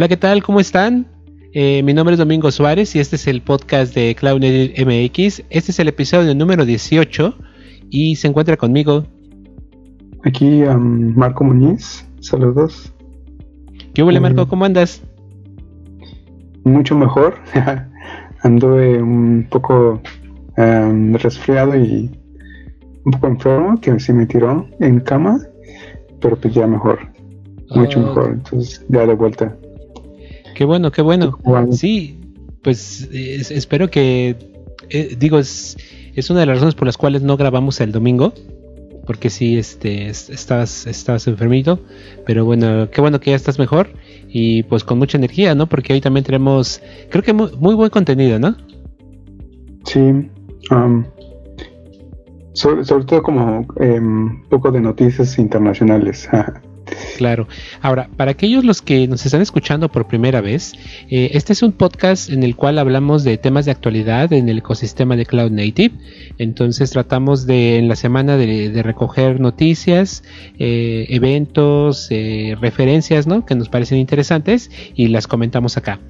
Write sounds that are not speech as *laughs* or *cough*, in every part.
Hola, ¿qué tal? ¿Cómo están? Eh, mi nombre es Domingo Suárez y este es el podcast de Cloud MX. Este es el episodio número 18 y se encuentra conmigo. Aquí Marco Muñiz, saludos. ¿Qué huele Marco? ¿Cómo andas? Mucho mejor. *laughs* Anduve un poco resfriado y un poco enfermo, que se me tiró en cama, pero pues ya mejor. Mucho ah, mejor. Entonces ya de vuelta. Qué bueno, qué bueno. Sí, pues espero que, eh, digo, es, es una de las razones por las cuales no grabamos el domingo, porque sí, este, estabas, estabas enfermito, pero bueno, qué bueno que ya estás mejor y pues con mucha energía, ¿no? Porque hoy también tenemos, creo que muy, buen contenido, ¿no? Sí, um, sobre, todo como un em, poco de noticias internacionales. *laughs* Claro. Ahora, para aquellos los que nos están escuchando por primera vez, eh, este es un podcast en el cual hablamos de temas de actualidad en el ecosistema de Cloud Native. Entonces tratamos de en la semana de, recoger noticias, eh, eventos, eh, referencias, ¿no? Que nos parecen interesantes y las comentamos acá.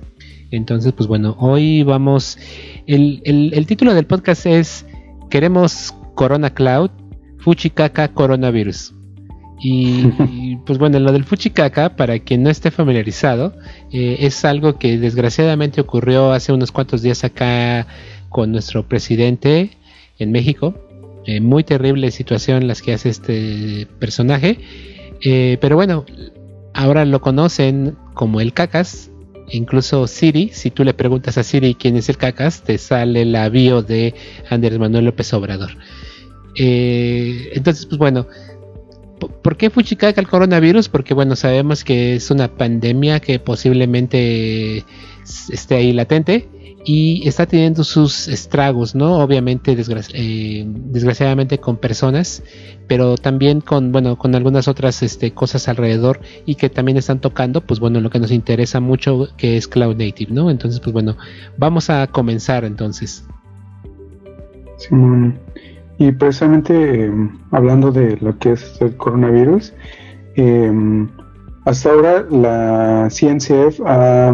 Entonces, pues bueno, hoy vamos. El, título del podcast es Queremos Corona Cloud, Fuchikaka Coronavirus. Y, *laughs* pues bueno, lo del Fuchikaka, para quien no esté familiarizado, eh, es algo que desgraciadamente ocurrió hace unos cuantos días acá con nuestro presidente en México. Eh, muy terrible situación las que hace este personaje. Eh, pero bueno, ahora lo conocen como el Cacas. Incluso Siri, si tú le preguntas a Siri quién es el Cacas, te sale la bio de Andrés Manuel López Obrador. entonces, pues bueno, ¿Por qué Fuchikaka el coronavirus? Porque bueno, sabemos que es una pandemia que posiblemente esté ahí latente y está teniendo sus estragos, ¿no? Obviamente, eh, desgraciadamente con personas, pero también con, bueno, con algunas otras este, cosas alrededor y que también están tocando, pues bueno, lo que nos interesa mucho que es Cloud Native, ¿no? Entonces, pues bueno, vamos a comenzar entonces. Simón. Y precisamente em, hablando de lo que es el coronavirus, em, hasta ahora la CNCF ha,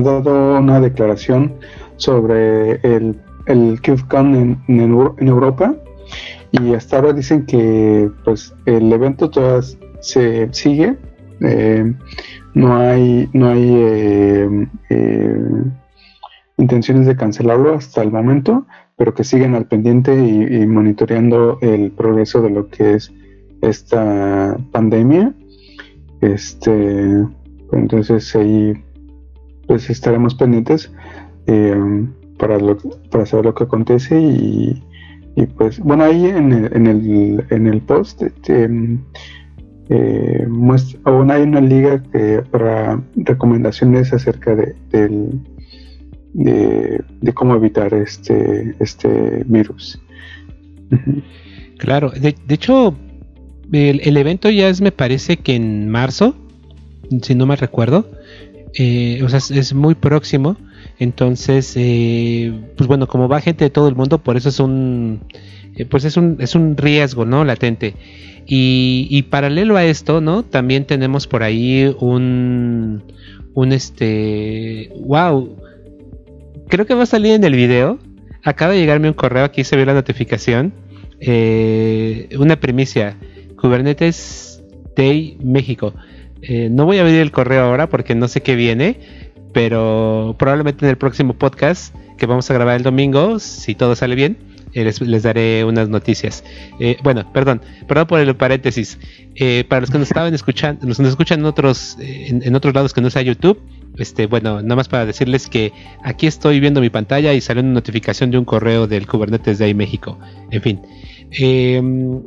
dado una declaración sobre el, el KubeCon en, Europa. Y hasta ahora dicen que pues el evento todavía se sigue, em, no hay, no hay intenciones de cancelarlo hasta el momento, pero que siguen al pendiente y, monitoreando el progreso de lo que es esta pandemia. Este, entonces ahí pues estaremos pendientes eh, para, para saber lo que acontece y, pues bueno ahí en el, en el, en el post este, eh, muestra, aún hay una liga que, para recomendaciones acerca de, del de, cómo evitar este, este virus. Claro, de, hecho, el, evento ya es, me parece que en marzo, si no me recuerdo, eh, o sea, es, muy próximo. Entonces, eh, pues bueno, como va gente de todo el mundo, por eso es un, eh, pues es un, es un riesgo, ¿no? Latente. Y, y, paralelo a esto, ¿no? También tenemos por ahí un, un este, wow, creo que va a salir en el video. Acaba de llegarme un correo, aquí se ve la notificación. Eh, una primicia, Kubernetes Day México. Eh, no voy a abrir el correo ahora porque no sé qué viene, pero probablemente en el próximo podcast que vamos a grabar el domingo, si todo sale bien, eh, les, daré unas noticias. bueno, perdón, perdón por el paréntesis. para los que nos estaban escuchando, nos escuchan en otros, en otros lados que no sea YouTube, este, bueno, nada más para decirles que aquí estoy viendo mi pantalla y salió una notificación de un correo del Kubernetes Day México. En fin. Em,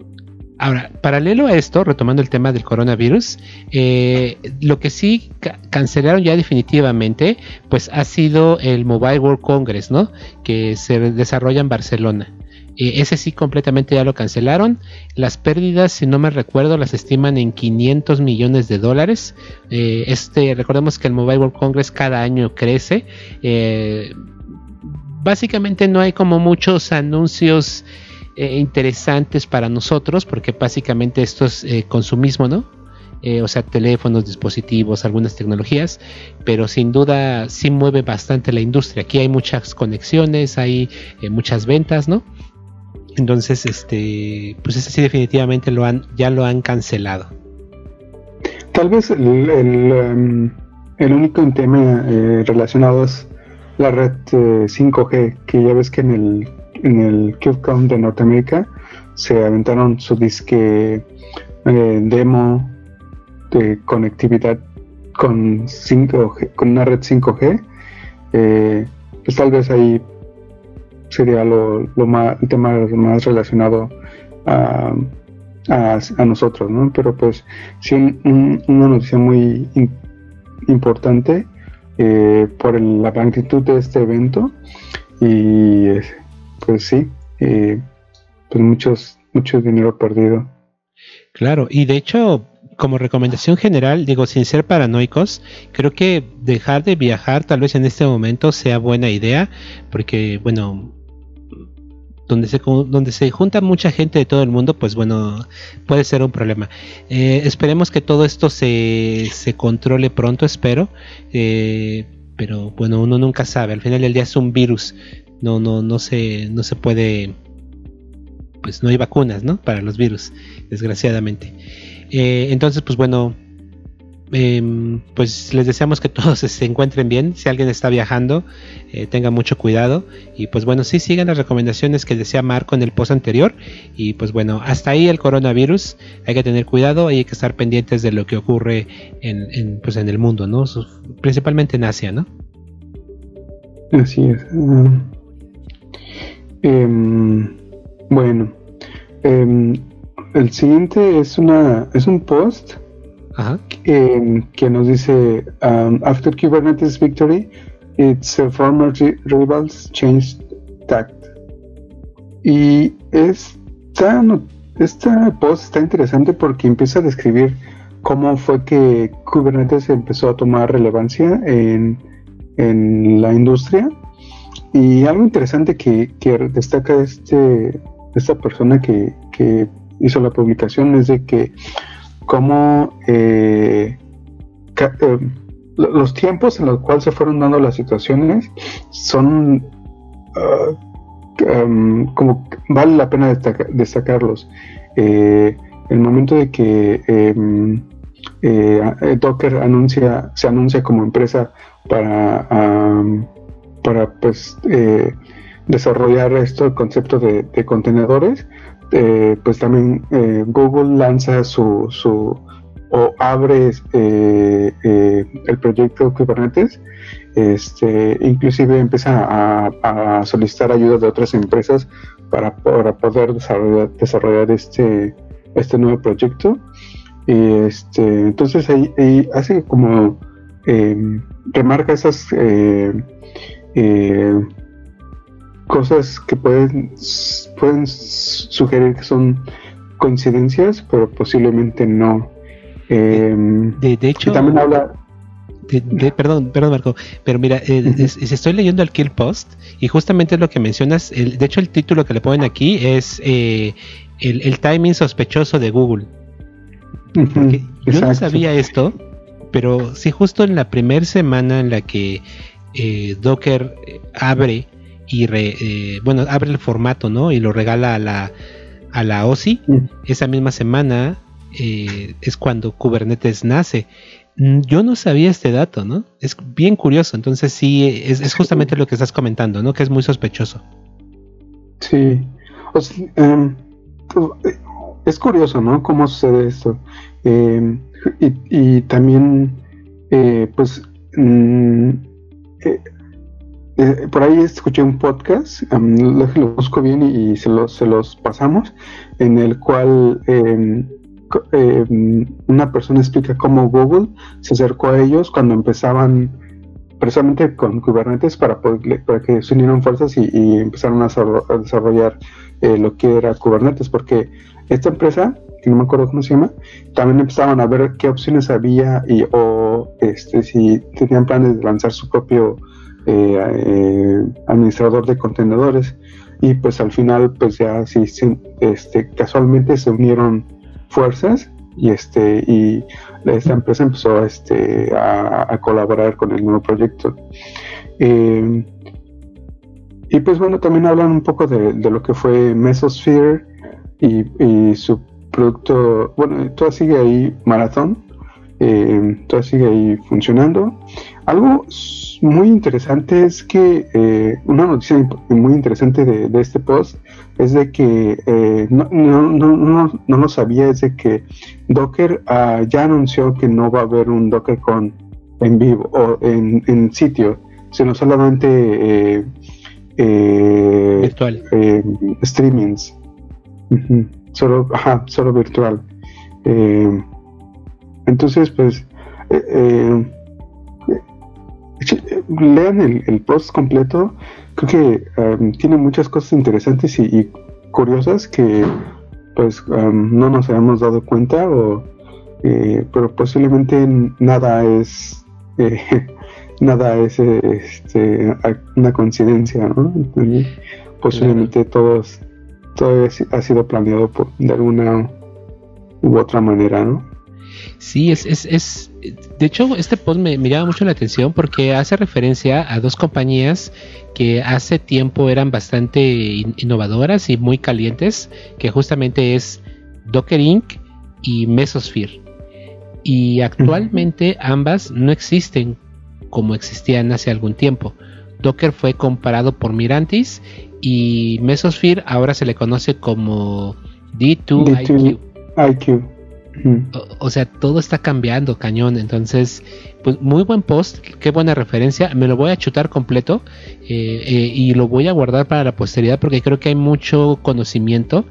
ahora, paralelo a esto, retomando el tema del coronavirus, eh, lo que sí cancelaron ya definitivamente, pues ha sido el Mobile World Congress, ¿no? Que se desarrolla en Barcelona. Eh, ese sí completamente ya lo cancelaron. Las pérdidas, si no me recuerdo, las estiman en 500 millones de dólares. Eh, este, recordemos que el Mobile World Congress cada año crece. Eh, básicamente no hay como muchos anuncios interesantes para nosotros porque básicamente esto es consumismo, ¿no? o sea, teléfonos, dispositivos, algunas tecnologías, pero sin duda sí mueve bastante la industria. Aquí hay muchas conexiones, hay muchas ventas, ¿no? Entonces, este, pues ese sí definitivamente lo han, ya lo han cancelado. Tal vez el, el, em, único tema eh, relacionado es la red 5G, que ya ves que en el, en el CubeCon de Norteamérica se aventaron su disque demo de conectividad con 5G, con una red 5G, eh, pues tal vez ahí sería lo, más, el tema más relacionado a, a, nosotros, ¿no? Pero pues sí, una noticia muy importante eh, por la magnitud de este evento y pues sí, eh, pues muchos, mucho dinero perdido. Claro, y de hecho como recomendación general, digo, sin ser paranoicos, creo que dejar de viajar tal vez en este momento sea buena idea, porque bueno, donde se, donde se junta mucha gente de todo el mundo, pues bueno, puede ser un problema. Eh, esperemos que todo esto se, se controle pronto, espero. Eh, pero bueno, uno nunca sabe. Al final del día es un virus. No, no, no se, no se puede. Pues no hay vacunas, ¿no? Para los virus, desgraciadamente. Eh, entonces, pues bueno, em, pues les deseamos que *laughs* todos se encuentren bien. Si alguien está viajando, eh, tenga mucho cuidado. Y pues bueno, sí sigan las recomendaciones que decía Marco en el post anterior. Y pues bueno, hasta ahí el coronavirus. Hay que tener cuidado y hay que estar pendientes de lo que ocurre en, pues en el mundo, ¿no? Principalmente en Asia, ¿no? Así es. Em, bueno. Em, el siguiente es una es un post que nos dice um, after Kubernetes victory its former rivals changed tact. Y esta esta post está interesante porque empieza a describir cómo fue que Kubernetes empezó a tomar relevancia en, en la industria. Y algo interesante que, que destaca este esta persona que, que hizo la publicación es de que como eh, eh, los tiempos en los cuales se fueron dando las situaciones son um, como vale la pena destacarlos. Eh, el momento de que em, Docker anuncia, se anuncia como empresa para, para pues desarrollar esto, el concepto de contenedores, eh, pues también eh, Google lanza su, su o abre eh, el proyecto Kubernetes, este, inclusive empieza a, solicitar ayuda de otras empresas para, poder desarrollar, este, este nuevo proyecto. Y este, entonces ahí, hace como remarca esas cosas que pueden, pueden sugerir que son coincidencias, pero posiblemente no. Em, de, hecho, también habla. perdón, perdón, Marco, pero mira, eh, estoy leyendo el Kill Post y justamente lo que mencionas. de hecho, el título que le ponen aquí es eh, el, timing sospechoso de Google. Porque yo no sabía esto, pero sí, justo en la primera semana en la que eh, Docker abre y eh, bueno, abre el formato, ¿no? Y lo regala a la, a la OSI. Esa misma semana eh, es cuando Kubernetes nace. Mm, yo no sabía este dato, ¿no? Es bien curioso. Entonces sí, es, justamente lo que estás comentando, ¿no? Que es muy sospechoso. Sí. Em, es curioso, ¿no? Cómo sucede esto. Em, y, también, eh, pues, mm, eh, por ahí escuché un podcast, lo, busco bien y, se, los, se los pasamos, en el cual em, em, una persona explica cómo Google se acercó a ellos cuando empezaban precisamente con Kubernetes para, para que se unieran fuerzas y, empezaron a, desarrollar eh, lo que era Kubernetes, porque esta empresa, que no me acuerdo cómo se llama, también empezaban a ver qué opciones había y o este, si tenían planes de lanzar su propio eh, eh, administrador de contenedores y pues al final pues ya sí este, casualmente se unieron fuerzas y este y esta empresa empezó este, a, colaborar con el nuevo proyecto. Eh, y pues bueno, también hablan un poco de, lo que fue Mesosphere y, su producto, bueno, todo sigue ahí, Marathon, todo sigue ahí funcionando. Algo muy interesante es que, eh, una noticia muy interesante de, este post es de que eh, no, no, no, no, lo sabía, es de que Docker ah, ya anunció que no va a haber un Docker con en vivo o en, en sitio, sino solamente eh, eh virtual. streamings. Solo, ajá, solo virtual. entonces, pues, lean el, post completo. Creo que um, tiene muchas cosas interesantes y, curiosas que pues um, no nos habíamos dado cuenta o eh, pero posiblemente nada es eh, *laughs* nada es este, una coincidencia ¿no? posiblemente todos todo ha sido planeado por, de alguna u otra manera ¿no? Sí, es, es, es, de hecho, este post me, me, llama mucho la atención porque hace referencia a dos compañías que hace tiempo eran bastante innovadoras y muy calientes, que justamente es Docker Inc. y Mesosphere. Y actualmente ambas no existen como existían hace algún tiempo. Docker fue comparado por Mirantis y Mesosphere ahora se le conoce como D2IQ. D2IQ. O, sea, todo está cambiando, cañón. Entonces, pues muy buen post, qué buena referencia. Me lo voy a chutar completo eh, eh, y lo voy a guardar para la posteridad porque creo que hay mucho conocimiento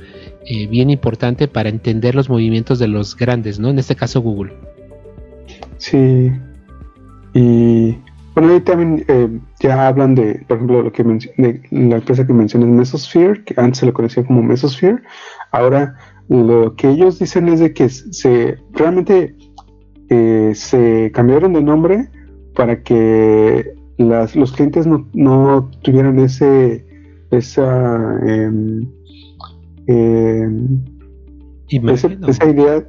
eh, bien importante para entender los movimientos de los grandes, ¿no? En este caso, Google. Sí. Y bueno, ahí también ya hablan de, por ejemplo, lo que de la empresa que mencioné, Mesosphere, que antes se le conocía como Mesosphere. Ahora lo que ellos dicen es de que se realmente eh, se cambiaron de nombre para que los clientes no, tuvieran ese esa em, em, esa idea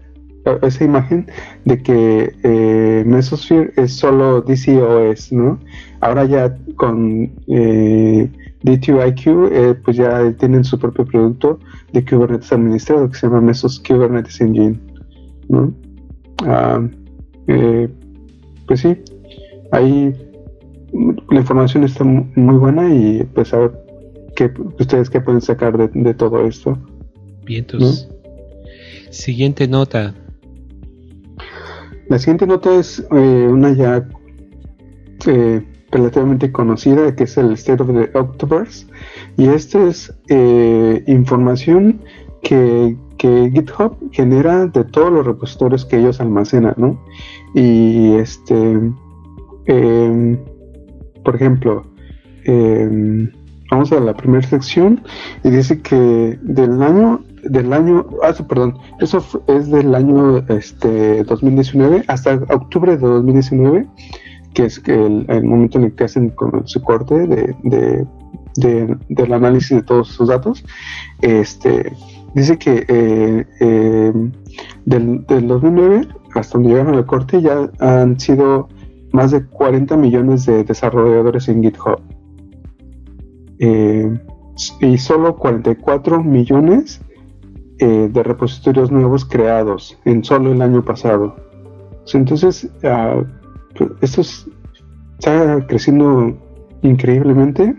esa imagen de que eh, Mesosphere es solo DCOS, ¿no? Ahora ya con eh, D2IQ, eh, pues ya tienen su propio producto de Kubernetes administrado que se llama Mesos Kubernetes Engine, ¿no? Ah, eh, pues sí, ahí la información está muy buena y pues a ver qué, ustedes qué pueden sacar de, todo esto. Bien, entonces. Siguiente nota. La siguiente nota es eh, una ya eh, relativamente conocida que es el State of the October's y esta es eh, información que, GitHub genera de todos los repositorios que ellos almacenan, ¿no? Y este, em, por ejemplo, em, vamos a la primera sección y dice que del año del año, ah, perdón, eso es del año este 2019 hasta octubre de 2019 que es el, momento en el que hacen su corte de, del análisis de todos sus datos, este, dice que eh, eh, del, 2009 hasta donde llegaron al corte ya han sido más de 40 millones de desarrolladores en GitHub. Eh, y solo 44 millones de repositorios nuevos creados en solo el año pasado. Entonces, uh, esto está creciendo increíblemente.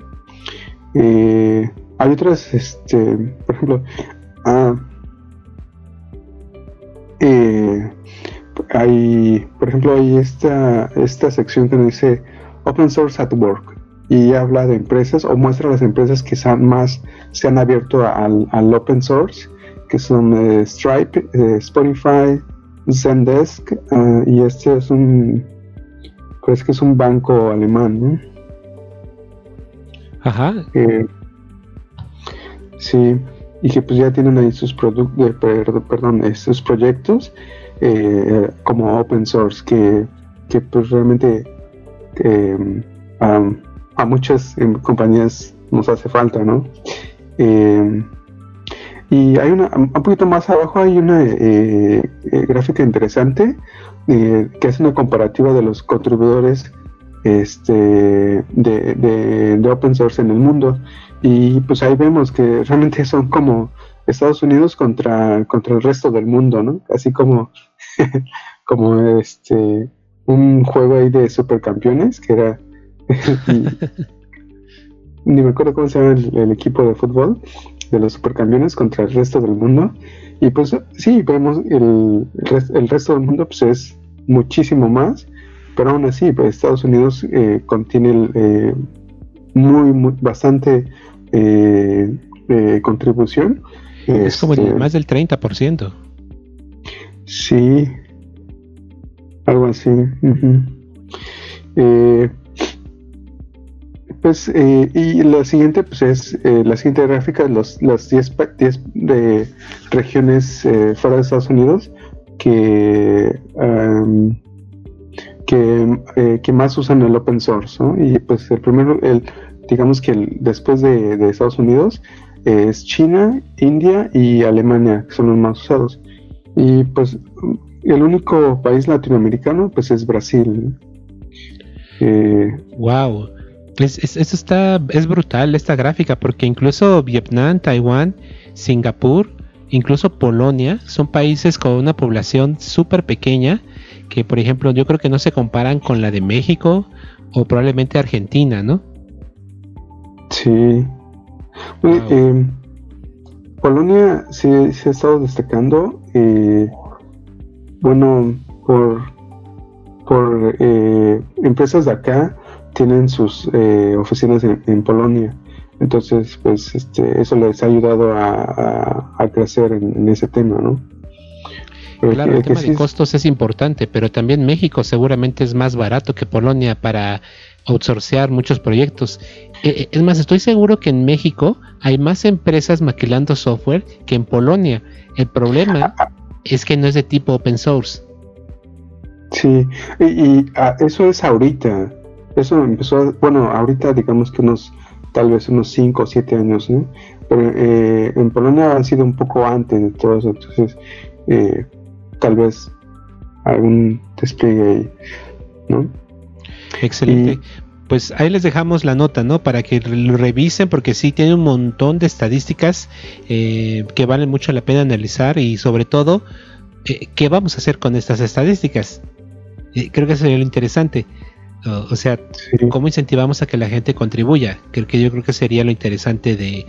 Eh, hay otras, este, por ejemplo, ah, eh, hay, por ejemplo, hay esta, esta sección que nos dice Open Source at Work y habla de empresas o muestra las empresas que más se han abierto al, open source, que son eh, Stripe, Spotify, Zendesk ah, y este es un es que es un banco alemán, ¿no? Ajá. sí, y que pues ya tienen ahí sus productos, perdón, sus proyectos eh, como open source, que, que pues realmente em, a muchas em, compañías nos hace falta, ¿no? Y hay una, un poquito más abajo hay una eh, eh, gráfica interesante que es una comparativa de los contribuidores este, de, open source en el mundo. Y pues ahí vemos que realmente son como Estados Unidos contra, contra el resto del mundo, ¿no? Así como, *laughs* como este un juego ahí de supercampeones que era *laughs* ni me acuerdo cómo se llama el, equipo de fútbol de los supercampeones contra el resto del mundo. Y pues sí vemos el, el resto del mundo pues es muchísimo más pero aún así pues Estados Unidos eh, contiene eh, muy, bastante eh, contribución. Es como el, este, más del 30% sí. Algo así pues, eh, y la siguiente, pues es eh, la siguiente gráfica, los, las 10 de regiones eh, fuera de Estados Unidos que, que, más usan el open source, Y pues el primero, el, digamos que después de, Estados Unidos es China, India y Alemania, que son los más usados. Y pues el único país latinoamericano, pues es Brasil. wow. Es, está, es brutal esta gráfica porque incluso Vietnam, Taiwán, Singapur, incluso Polonia son países con una población súper pequeña que por ejemplo yo creo que no se comparan con la de México o probablemente Argentina, ¿no? Sí. Eh, Polonia sí, se ha estado destacando, eh, bueno, por, por eh, empresas de acá tienen sus eh, oficinas en, Polonia. Entonces, pues este, eso les ha ayudado a, crecer en, ese tema, ¿no? claro, el tema de costos es importante, pero también México seguramente es más barato que Polonia para outsourcear muchos proyectos. Eh, eh, es más, estoy seguro que en México hay más empresas maquilando software que en Polonia. El problema es que no es de tipo open source. Sí, y, ah, eso es ahorita. Eso empezó, bueno, ahorita digamos que unos, tal vez unos 5 o 7 años, ¿no? Pero eh, en Polonia ha sido un poco antes de todo eso, entonces eh, tal vez algún despliegue ahí, ¿no? Excelente. pues ahí les dejamos la nota, ¿no? Para que lo revisen, porque sí tiene un montón de estadísticas eh, que valen mucho la pena analizar y sobre todo, ¿qué vamos a hacer con estas estadísticas? creo que eso sería lo interesante. O, sea, ¿cómo incentivamos a que la gente contribuya? Creo que yo creo que sería lo interesante de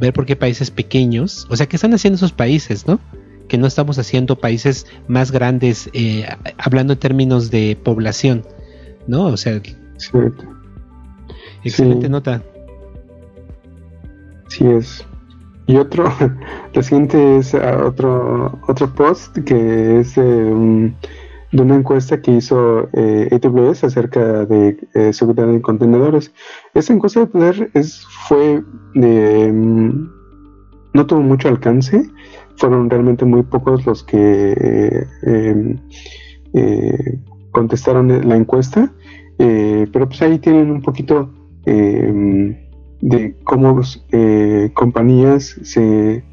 ver por qué países pequeños, o sea, ¿qué están haciendo esos países, no? Que no estamos haciendo países más grandes, eh, hablando en términos de población, ¿no? O sea, excelente nota. Sí es. Y otro, *laughs* la siguiente es ah, otro, otro post que es un de una encuesta que hizo eh, AWS acerca de eh, seguridad en contenedores. Esa encuesta de poder es, fue mm, no tuvo mucho alcance, fueron realmente muy pocos los que em, eh, contestaron la encuesta, pero pues ahí tienen un poquito em, de cómo compañías se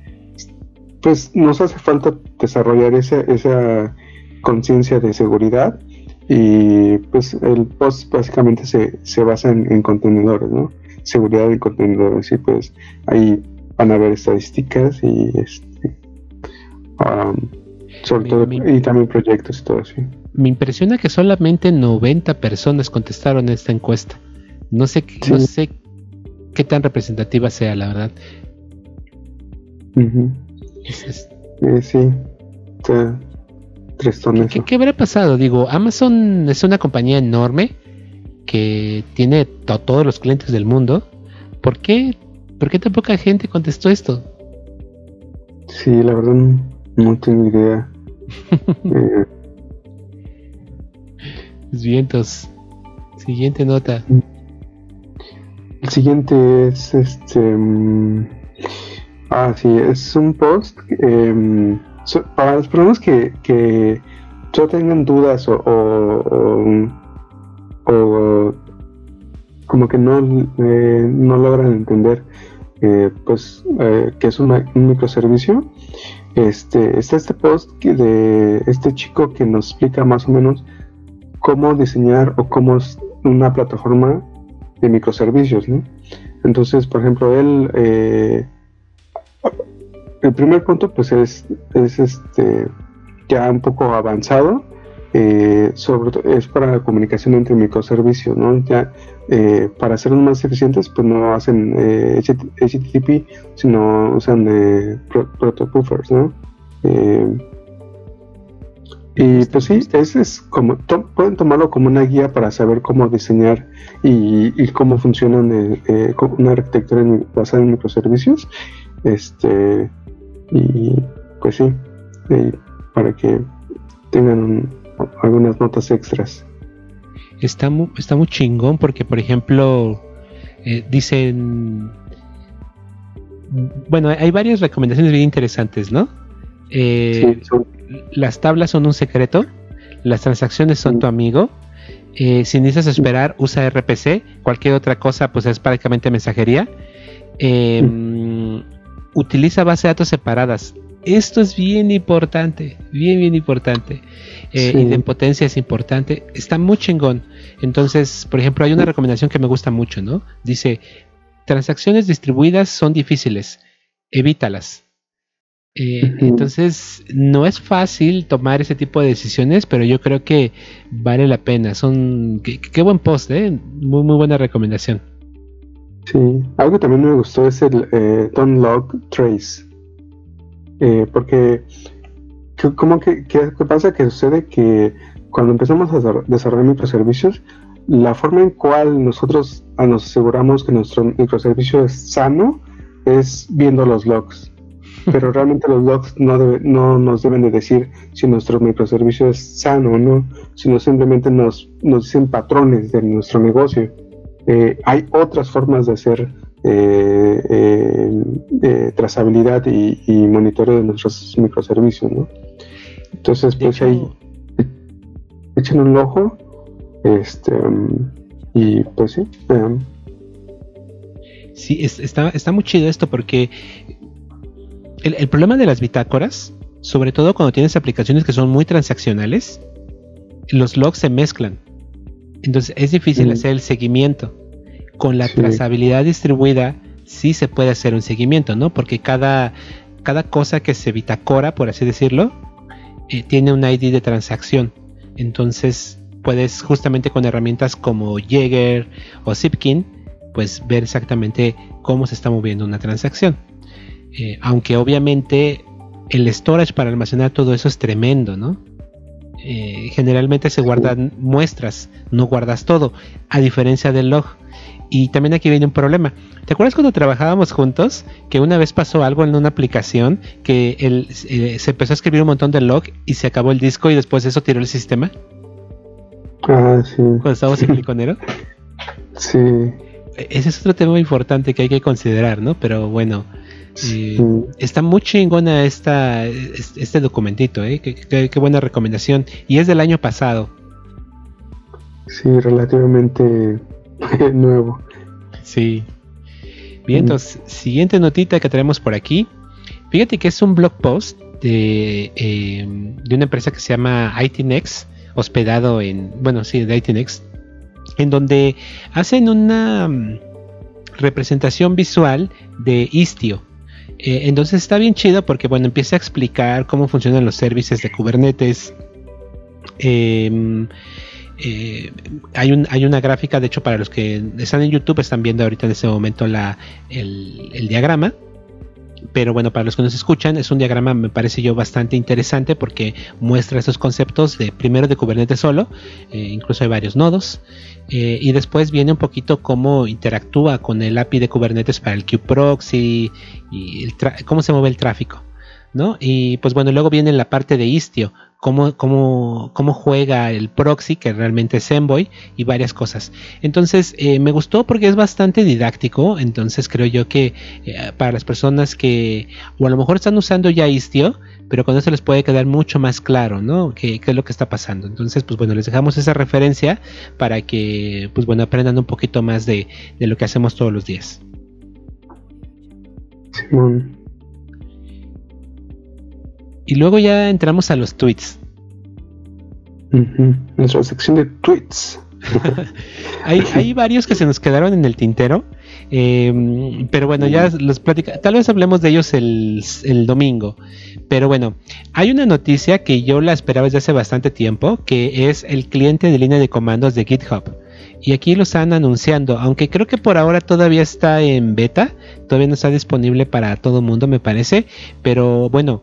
pues nos hace falta desarrollar esa, esa conciencia de seguridad y pues el post básicamente se, se basa en, contenedores, ¿no? Seguridad en contenedores y pues ahí van a ver estadísticas y este sobre todo y también proyectos y todo así. Me impresiona que solamente 90 personas contestaron esta encuesta. No sé, no sé qué tan representativa sea, la verdad. Eh, sí, ¿Qué, habrá pasado? Digo, Amazon es una compañía enorme que tiene todos los clientes del mundo. ¿Por qué, ¿Por qué tan poca gente contestó esto? Sí, la verdad no, tengo idea. *laughs* eh. Vientos. Siguiente nota. El siguiente es este. Mm, ah, sí, es un post. Eh, para los problemas que, que no tengan dudas o, o, como que no, eh, no logran entender pues, que es un microservicio. Este, está este post de este chico que nos explica más o menos cómo diseñar o cómo es una plataforma de microservicios, ¿no? Entonces, por ejemplo, él, eh, el primer punto, pues es, es este ya un poco avanzado, eh, sobre es para la comunicación entre microservicios, ¿no? Ya eh, para hacerlos más eficientes, pues no hacen HTTP, sino usan protobuffers, ¿no? Y pues sí, ese es como, pueden tomarlo como una guía para saber cómo diseñar y, cómo funciona eh, una arquitectura basada en microservicios. Este, y pues sí, para que tengan algunas notas extras. Está muy, está muy chingón porque, por ejemplo, eh, dicen. Bueno, hay varias recomendaciones bien interesantes, ¿no? Eh, las tablas son un secreto, las transacciones son tu amigo. Eh, si necesitas esperar, usa RPC. Cualquier otra cosa, pues es prácticamente mensajería. Em, utiliza base de datos separadas. Esto es bien importante, bien, bien importante. Eh, y de potencia es importante. Está muy chingón. Entonces, por ejemplo, hay una recomendación que me gusta mucho, ¿no? Dice, transacciones distribuidas son difíciles. Evítalas. Eh, entonces, no es fácil tomar ese tipo de decisiones, pero yo creo que vale la pena. Son qué, buen post, ¿eh? Muy, muy buena recomendación. Sí, algo que también me gustó es el eh, Don't Log Trace. Eh, porque, ¿cómo que, qué, pasa? Que sucede que cuando empezamos a desarrollar microservicios, la forma en cual nosotros nos aseguramos que nuestro microservicio es sano es viendo los logs *laughs* pero realmente los logs no, no nos deben de decir si nuestro microservicio es sano o no, sino simplemente nos, nos dicen patrones de nuestro negocio. Eh, hay otras formas de hacer eh, eh, trazabilidad y, monitoreo de nuestros microservicios, ¿no? Entonces, pues ahí echen un ojo, este, y pues sí. Sí, está, está muy chido esto porque el, problema de las bitácoras, sobre todo cuando tienes aplicaciones que son muy transaccionales, los logs se mezclan. Entonces es difícil mm. hacer el seguimiento. Con la trazabilidad distribuida sí se puede hacer un seguimiento, ¿no? Porque cada, cada cosa que se bitacora, por así decirlo, eh, tiene un ID de transacción. Entonces puedes justamente con herramientas como Jaeger o Zipkin, pues ver exactamente cómo se está moviendo una transacción. Eh, aunque obviamente el storage para almacenar todo eso es tremendo, ¿no? Eh, generalmente se guardan muestras, no guardas todo, a diferencia del log. Y también aquí viene un problema. ¿Te acuerdas cuando trabajábamos juntos? Que una vez pasó algo en una aplicación que eh, se empezó a escribir un montón de log y se acabó el disco y después de eso tiró el sistema. Ah, sí. Cuando estábamos en Cliconero. Sí. E-, ese es otro tema importante que hay que considerar, ¿no? Pero bueno, está muy chingona esta, este documentito, ¿eh? Qué, buena recomendación. Y es del año pasado. Sí, relativamente *laughs* nuevo. Sí. Bien, entonces, siguiente notita que tenemos por aquí. Fíjate que es un blog post de, em, de una empresa que se llama ITNX, hospedado en, bueno, sí, de ITNX, en donde hacen una mm, representación visual de Istio. Eh, entonces está bien chido porque bueno, empieza a explicar cómo funcionan los servicios de Kubernetes. Em, eh, hay, un, hay, una gráfica, de hecho, para los que están en YouTube, están viendo ahorita en este momento la, el, diagrama. Pero bueno, para los que nos escuchan, es un diagrama, me parece yo, bastante interesante porque muestra estos conceptos de primero de Kubernetes solo, eh, incluso hay varios nodos, eh, y después viene un poquito cómo interactúa con el API de Kubernetes para el kubeproxy y cómo se mueve el tráfico. ¿no? Y pues bueno, luego viene la parte de Istio, cómo, cómo, cómo juega el proxy, que realmente es Envoy, y varias cosas. Entonces, eh, me gustó porque es bastante didáctico, entonces creo yo que eh, para las personas que o a lo mejor están usando ya Istio, pero con eso les puede quedar mucho más claro, ¿no? ¿Qué, es lo que está pasando? Entonces, pues bueno, les dejamos esa referencia para que, pues bueno, aprendan un poquito más de, lo que hacemos todos los días. Simón. Y luego ya entramos a los tweets. Nuestra sección de tweets. *laughs* hay, hay, varios que se nos quedaron en el tintero. Em, pero bueno, ya los platica. Tal vez hablemos de ellos el, el, domingo. Pero bueno, hay una noticia que yo la esperaba desde hace bastante tiempo, que es el cliente de línea de comandos de GitHub. Y aquí lo están anunciando, aunque creo que por ahora todavía está en beta, todavía no está disponible para todo el mundo, me parece. Pero bueno,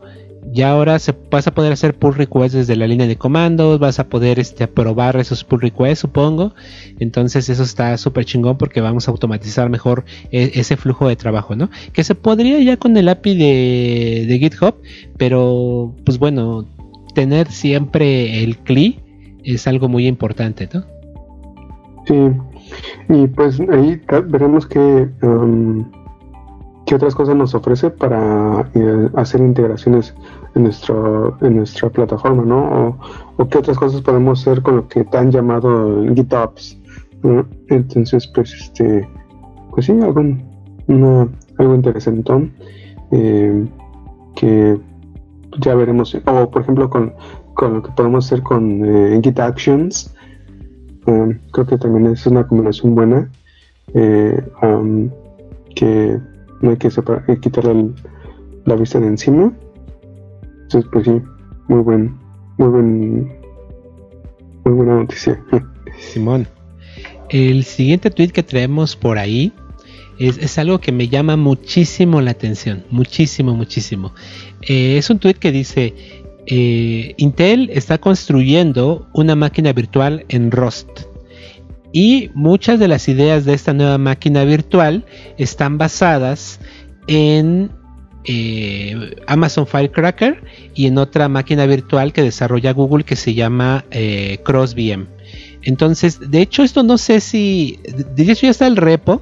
ya ahora se, vas a poder hacer pull requests desde la línea de comandos, vas a poder este, aprobar esos pull requests, supongo. Entonces eso está súper chingón porque vamos a automatizar mejor e, ese flujo de trabajo, ¿no? Que se podría ya con el API de, GitHub, pero pues bueno, tener siempre el CLI es algo muy importante, ¿no? Sí, y pues ahí veremos que... Um, ¿Qué otras cosas nos ofrece para eh, hacer integraciones en, nuestro, en nuestra plataforma, ¿no? O, qué otras cosas podemos hacer con lo que te han llamado GitOps, Entonces, pues, este, pues sí, algo, algo interesante eh, que ya veremos, o por ejemplo con, lo que podemos hacer con eh, Git Actions, um, creo que también es una combinación buena, um, que no hay que, quitarle la vista de encima. Entonces, pues sí, muy buen, muy buen, muy buena noticia. *laughs* Simón, el siguiente tweet que traemos por ahí es, algo que me llama muchísimo la atención, muchísimo, muchísimo. Eh, es un tweet que dice, eh, Intel está construyendo una máquina virtual en Rust. Y muchas de las ideas de esta nueva máquina virtual están basadas en eh, Amazon Firecracker y en otra máquina virtual que desarrolla Google que se llama eh, CrossVM. Entonces, de hecho, esto no sé si. De hecho, ya está el repo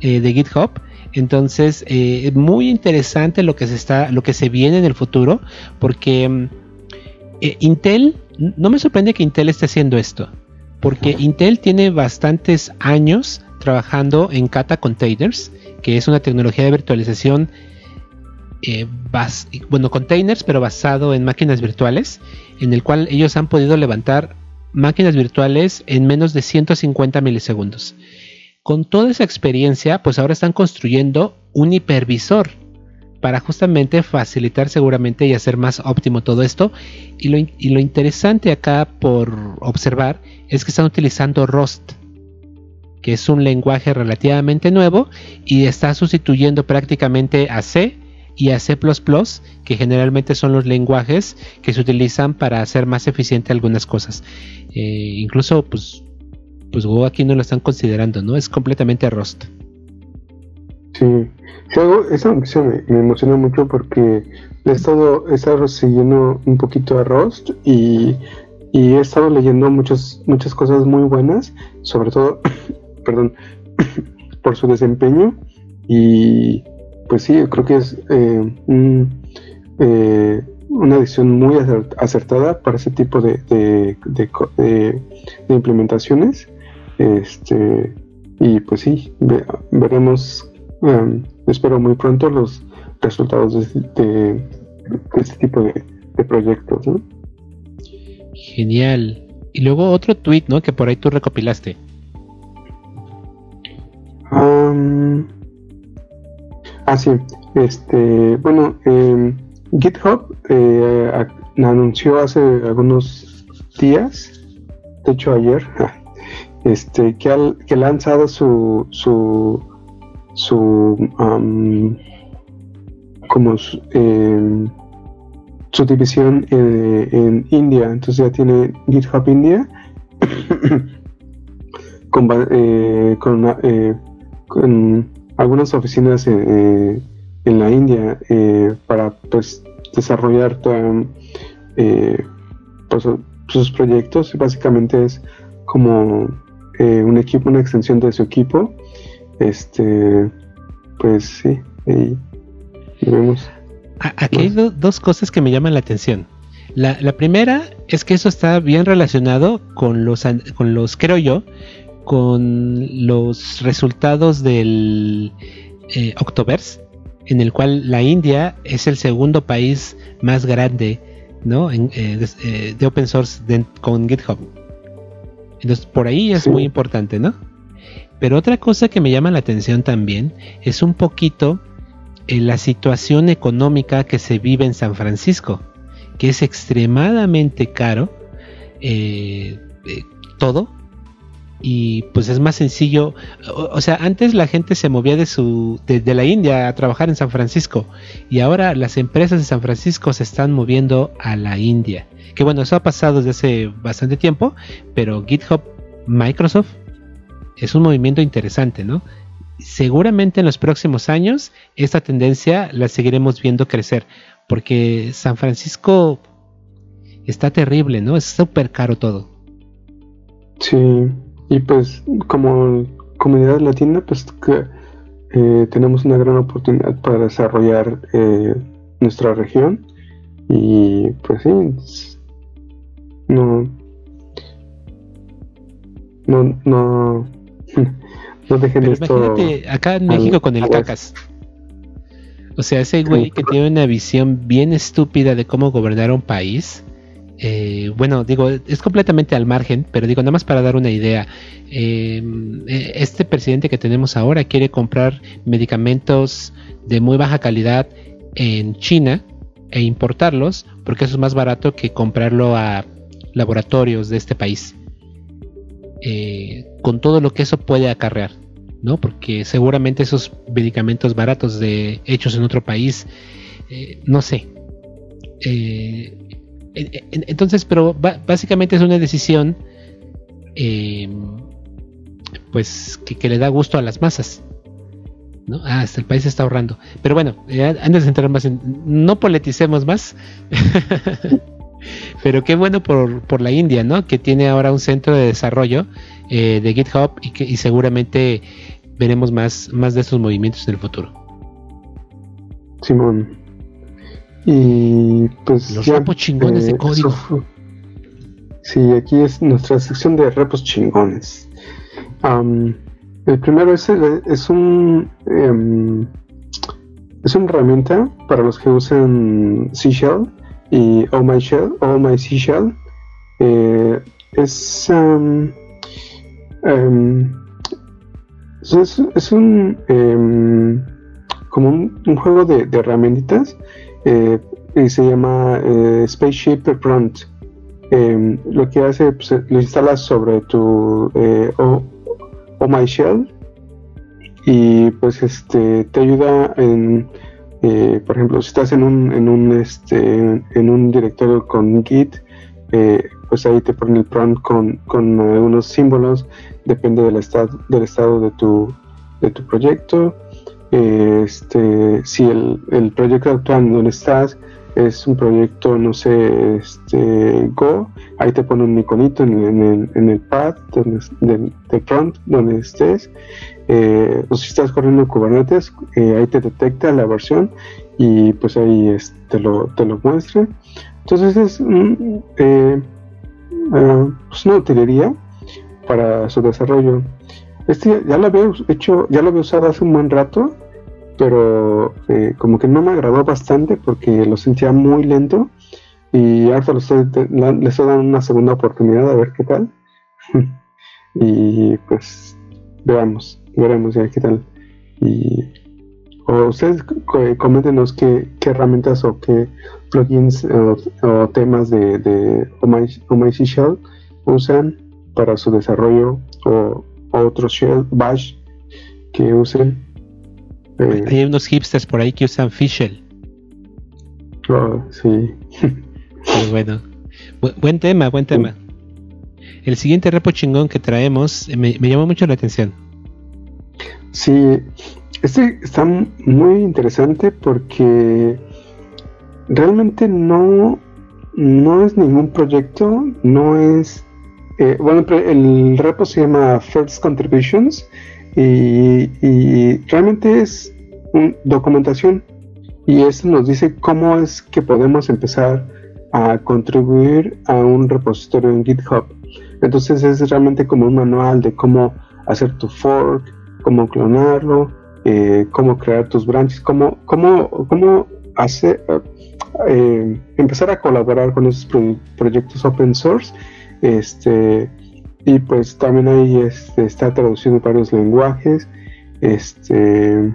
eh, de GitHub. Entonces, es muy interesante lo que se está, lo que se viene en el futuro, porque mm, Intel, no me sorprende que Intel esté haciendo esto porque Intel tiene bastantes años trabajando en Kata Containers, que es una tecnología de virtualización, eh, bueno, containers, pero basado en máquinas virtuales, en el cual ellos han podido levantar máquinas virtuales en menos de 150 milisegundos. Con toda esa experiencia, pues ahora están construyendo un hipervisor para justamente facilitar seguramente y hacer más óptimo todo esto. Y lo, interesante acá por observar es que están utilizando Rust, que es un lenguaje relativamente nuevo y está sustituyendo prácticamente a C y a C++, que generalmente son los lenguajes que se utilizan para hacer más eficiente algunas cosas. Eh, incluso, pues, pues aquí no lo están considerando, ¿no? Es completamente Rust. Sí, esa noticia me, emociona mucho porque he estado, he estado siguiendo un poquito a Rust y, he estado leyendo muchas, muchas cosas muy buenas, sobre todo, *coughs* perdón, *coughs* por su desempeño y pues sí, creo que es eh, eh, una decisión muy acertada para ese tipo de, de, implementaciones. Este, y pues sí, veremos espero muy pronto los resultados de, este tipo de, proyectos. Genial. Y luego otro tweet, ¿no? Que por ahí tú recopilaste. ah, sí. Este, bueno, em, GitHub eh, anunció hace algunos días, de hecho ayer, *laughs* este, que, ha, que ha lanzado su, su su como su, em, división eh, en India. Entonces ya tiene GitHub India *coughs* con, eh, eh, con, algunas oficinas en la India para pues desarrollar pues, sus proyectos. Básicamente es como un equipo una extensión de su equipo este, pues sí, ahí vemos. Aquí hay dos cosas que me llaman la atención. La, primera es que eso está bien relacionado con los, con los, creo yo, con los resultados del eh, Octoverse, en el cual la India es el segundo país más grande ¿no? En, eh, eh, de, open source con GitHub. Entonces, por ahí es muy importante, ¿no? Pero otra cosa que me llama la atención también es un poquito eh, la situación económica que se vive en San Francisco, que es extremadamente caro todo y pues es más sencillo. O, sea, antes la gente se movía de su de, la India a trabajar en San Francisco y ahora las empresas de San Francisco se están moviendo a la India. Que bueno, eso ha pasado desde hace bastante tiempo, pero GitHub Microsoft es un movimiento interesante, ¿no? Seguramente en los próximos años esta tendencia la seguiremos viendo crecer, porque San Francisco está terrible, ¿no? Es súper caro todo. Sí, y pues como comunidad latina, pues eh, tenemos una gran oportunidad para desarrollar eh, nuestra región y pues sí, no, no, no, *laughs* no dejen esto. Imagínate acá en México con el cacas. O sea, ese güey que tiene una visión bien estúpida de cómo gobernar un país eh, bueno, digo, es completamente al margen, pero digo, nada más para dar una idea. Em, eh, este presidente que tenemos ahora quiere comprar medicamentos de muy baja calidad en China e importarlos porque eso es más barato que comprarlo a laboratorios de este país. Eh, con todo lo que eso puede acarrear, ¿no? Porque seguramente esos medicamentos baratos de hechos en otro país, no sé, entonces, pero básicamente es una decisión eh, pues que, le da gusto a las masas. ¿no? Ah, hasta el país está ahorrando. Pero bueno, antes de entrar más en, no politicemos más. *laughs* pero qué bueno por, la India, ¿no? Que tiene ahora un centro de desarrollo eh, de GitHub y que y seguramente veremos más, más de estos movimientos en el futuro. Simón, y pues. Los repos chingones de eh, código. sí, aquí es nuestra sección de repos chingones. el primero es, es un. Em, es una herramienta para los que usan C Shell y Oh My Shell, Oh My C Shell. Eh, es, em, es, un como un, juego de, herramientas eh, y se llama eh, Spaceship Front. Em, lo que hace, pues, eh, lo instalas sobre tu o, My Shell y pues este te ayuda en, por ejemplo, si estás en un, en un, este, en un directorio con Git, pues ahí te pone el prompt con, con algunos símbolos, depende del estado, del estado de tu, proyecto este, si el, proyecto actual donde estás es un proyecto, no sé, este, Go, ahí te pone un iconito en, el, pad donde, del, front donde estés. Eh, o si estás corriendo Kubernetes, eh, ahí te detecta la versión y pues ahí es, te, lo, te lo muestra. Entonces es eh, ah, pues una utilería para su desarrollo. Este ya lo había hecho, ya lo había usado hace un buen rato pero eh, como que no me agradó bastante porque lo sentía muy lento y ahora le estoy, le estoy dando una segunda oportunidad a ver qué tal *laughs* y pues veamos, veremos ya qué tal y o ustedes coméntenos qué, qué, herramientas o qué plugins o, temas de, de OMIC Shell usan para su desarrollo o, o otros Shell Bash que usen hay unos hipsters por ahí que usan Fischl. Oh, sí. *laughs* Pero bueno. buen tema, buen tema. El siguiente repo chingón que traemos eh, me, llamó mucho la atención. Sí, este está muy interesante porque realmente no, no es ningún proyecto, no es... Eh, bueno, el repo se llama First Contributions y, realmente es documentación y esto nos dice cómo es que podemos empezar a contribuir a un repositorio en GitHub. Entonces es realmente como un manual de cómo hacer tu fork, cómo clonarlo, eh, cómo crear tus branches, cómo, cómo, cómo hacer, eh, empezar a colaborar con esos proyectos open source. Este, y pues también ahí este, está traduciendo varios lenguajes. Este,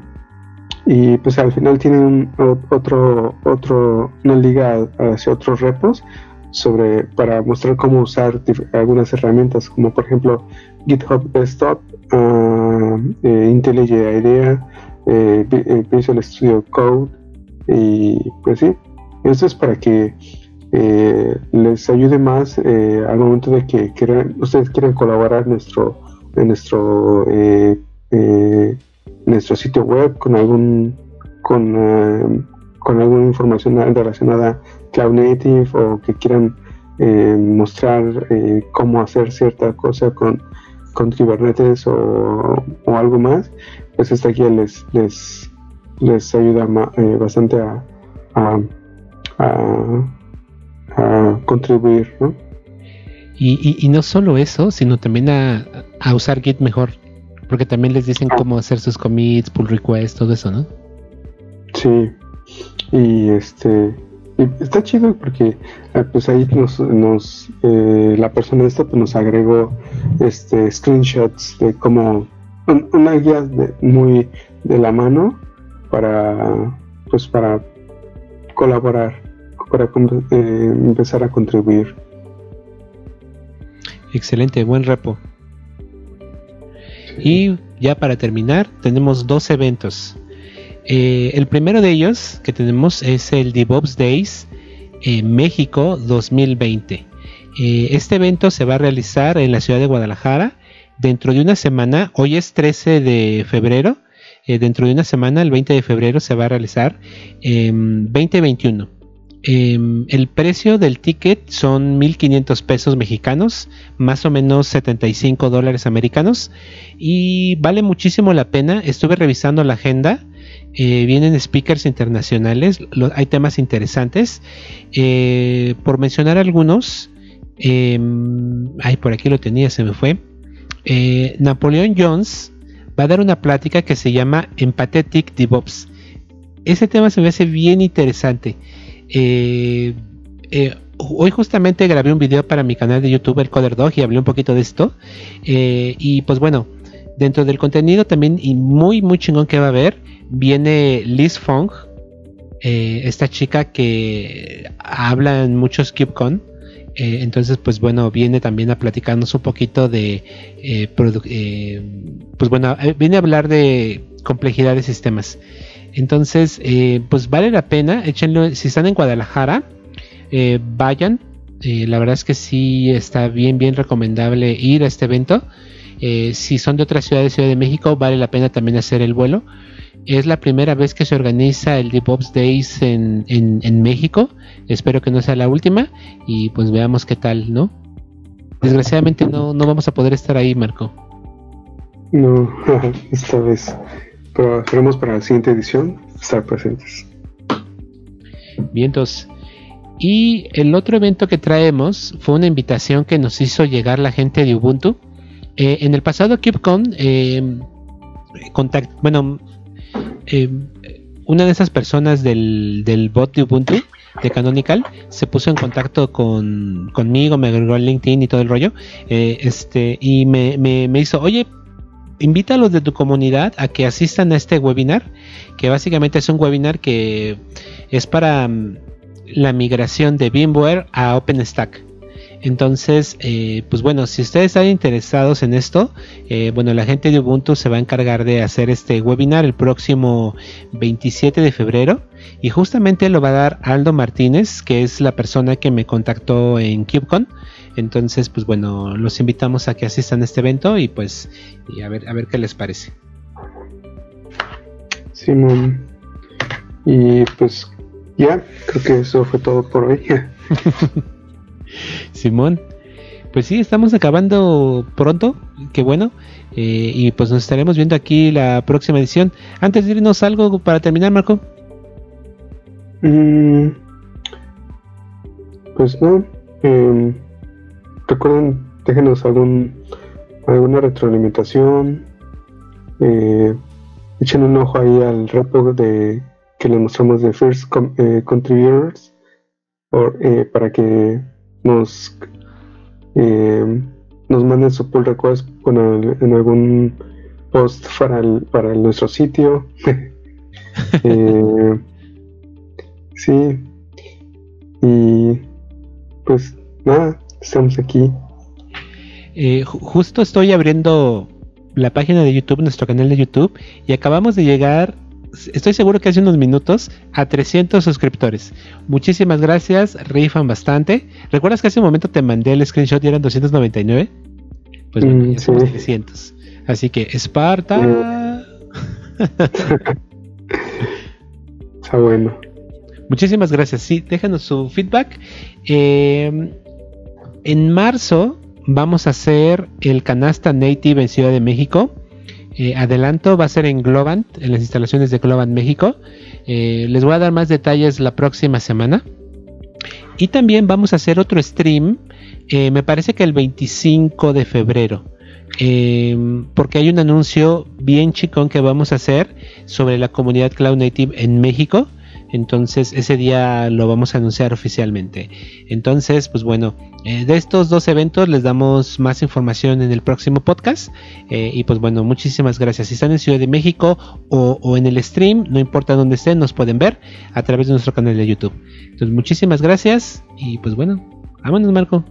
y pues al final tienen otro, otro, una liga hacia otros repos sobre para mostrar cómo usar algunas herramientas como por ejemplo GitHub Desktop, uh, IntelliJ IDEA, eh, eh, Visual Studio Code y pues sí, eso es para que les ayude más al momento de que ustedes quieran colaborar nuestro, en nuestro nuestro sitio web con algún con, con alguna información relacionada a Cloud Native o que quieran eh, mostrar eh, cómo hacer cierta cosa con, con Kubernetes o, algo más, pues esta guía les, les, les ayuda eh, bastante a, a, contribuir. ¿no? Y, y, no solo eso, sino también a, a usar Git mejor, porque también les dicen ah. cómo hacer sus commits, pull requests, todo eso, ¿no? Sí, y este está chido porque ah, pues ahí nos, nos eh, la persona esta pues nos agregó este screenshots de cómo una guía muy de la mano para pues para colaborar para eh, empezar a contribuir. Excelente buen repo. Y ya para terminar tenemos dos eventos eh, el primero de ellos que tenemos es el DevOps Days México 2020. Eh, este evento se va a realizar en la ciudad de Guadalajara dentro de una semana. Hoy es 13 de febrero. Eh, dentro de una semana, el 20 de febrero, se va a realizar 2021. Em, el precio del ticket son 1.500 pesos mexicanos, más o menos 75 dólares americanos, y vale muchísimo la pena. Estuve revisando la agenda eh, vienen speakers internacionales, hay temas interesantes. Eh, por mencionar algunos, em, ay, por aquí lo tenía, se me fue. Eh, Napoleón Jones va a dar una plática que se llama Empathetic DevOps. Ese tema se me hace bien interesante. hoy justamente grabé un video para mi canal de YouTube, el Coder Dog, y hablé un poquito de esto. y pues bueno, dentro del contenido también, y muy, muy chingón que va a haber, viene Liz Fong, eh, esta chica que habla en muchos KubeCon. Eh, entonces, pues bueno, viene también a platicarnos un poquito de, eh, pues bueno, viene a hablar de complejidad de sistemas. Entonces, pues vale la pena, échenlo, si están en Guadalajara, vayan. la verdad es que sí está bien, bien recomendable ir a este evento. si son de otra ciudad de Ciudad de México, vale la pena también hacer el vuelo es la primera vez que se organiza el DevOps Days en, en, México. Espero que no sea la última y pues veamos qué tal, ¿no? Desgraciadamente no, no vamos a poder estar ahí, Marco. No, *laughs* esta vez. Pero esperemos para la siguiente edición estar presentes. Bien, entonces. Y el otro evento que traemos fue una invitación que nos hizo llegar la gente de Ubuntu. Eh, en el pasado KubeCon, eh, contact, bueno, eh, una de esas personas del, bot de Ubuntu, de Canonical, se puso en contacto con, conmigo, me agregó el LinkedIn y todo el rollo, eh, este, y me, me, hizo, oye, invita a los de tu comunidad a que asistan a este webinar, que básicamente es un webinar que es para mm, la migración de VMware a OpenStack. Entonces, eh, pues bueno, si ustedes están interesados en esto, eh, bueno, la gente de Ubuntu se va a encargar de hacer este webinar el próximo 27 de febrero y justamente lo va a dar Aldo Martínez, que es la persona que me contactó en KubeCon. Entonces, pues bueno, los invitamos a que asistan a este evento y pues y a ver a ver qué les parece. Simón. Y pues ya, creo que eso fue todo por hoy. *laughs* Simón. Pues sí, estamos acabando pronto, qué bueno. Eh, y pues nos estaremos viendo aquí la próxima edición. Antes de irnos algo para terminar, Marco. Mm, pues no. Em, recuerden, déjenos algún alguna retroalimentación. Eh, echen un ojo ahí al repo de que les mostramos de First eh, Contributors para que nos nos manden su pull request en algún post para, para nuestro sitio. *laughs* sí. Y pues nada, estamos aquí. Eh, justo estoy abriendo la página de YouTube, nuestro canal de YouTube, y acabamos de llegar, estoy seguro que hace unos minutos, a 300 suscriptores. Muchísimas gracias, rifan bastante. ¿Recuerdas que hace un momento te mandé el screenshot y eran 299? Pues bueno, mm, ya somos 300. Así que, Esparta. *laughs* Está bueno. Muchísimas gracias. Sí, déjanos su feedback. Eh, en marzo vamos a hacer el canasta native en Ciudad de México. Eh, adelanto, va a ser en Globant, en las instalaciones de Globant México. Eh, les voy a dar más detalles la próxima semana. Y también vamos a hacer otro stream, me parece que el 25 de febrero. porque hay un anuncio bien chicón que vamos a hacer sobre la comunidad Cloud Native en México. Entonces ese día lo vamos a anunciar oficialmente. Entonces, pues bueno, eh, de estos dos eventos les damos más información en el próximo podcast. Eh, y pues bueno, muchísimas gracias. Si están en Ciudad de México o, en el stream, no importa dónde estén, nos pueden ver a través de nuestro canal de YouTube. Entonces, muchísimas gracias y pues bueno, vámonos Marco.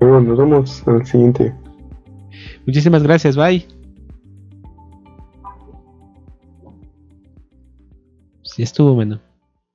Bueno, nos vemos al siguiente. Muchísimas gracias, bye. Sí, estuvo bueno.